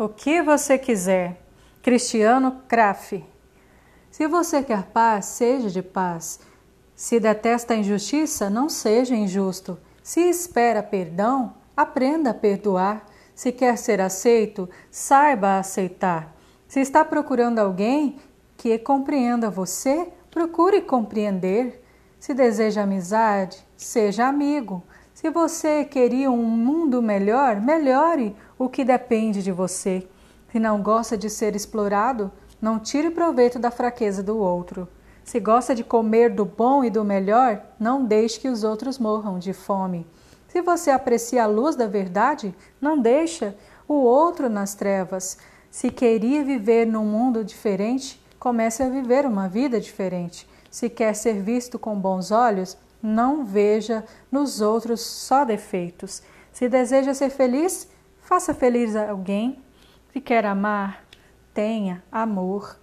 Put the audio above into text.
O que você quiser. Cristiano Craft. Se você quer paz, seja de paz. Se detesta a injustiça, não seja injusto. Se espera perdão, aprenda a perdoar. Se quer ser aceito, saiba aceitar. Se está procurando alguém que compreenda você, procure compreender. Se deseja amizade, seja amigo. Se você queria um mundo melhor, melhore o que depende de você. Se não gosta de ser explorado, não tire proveito da fraqueza do outro. Se gosta de comer do bom e do melhor, não deixe que os outros morram de fome. Se você aprecia a luz da verdade, não deixa o outro nas trevas. Se queria viver num mundo diferente, comece a viver uma vida diferente. Se quer ser visto com bons olhos, não veja nos outros só defeitos. Se deseja ser feliz, faça feliz alguém. Se quer amar, tenha amor.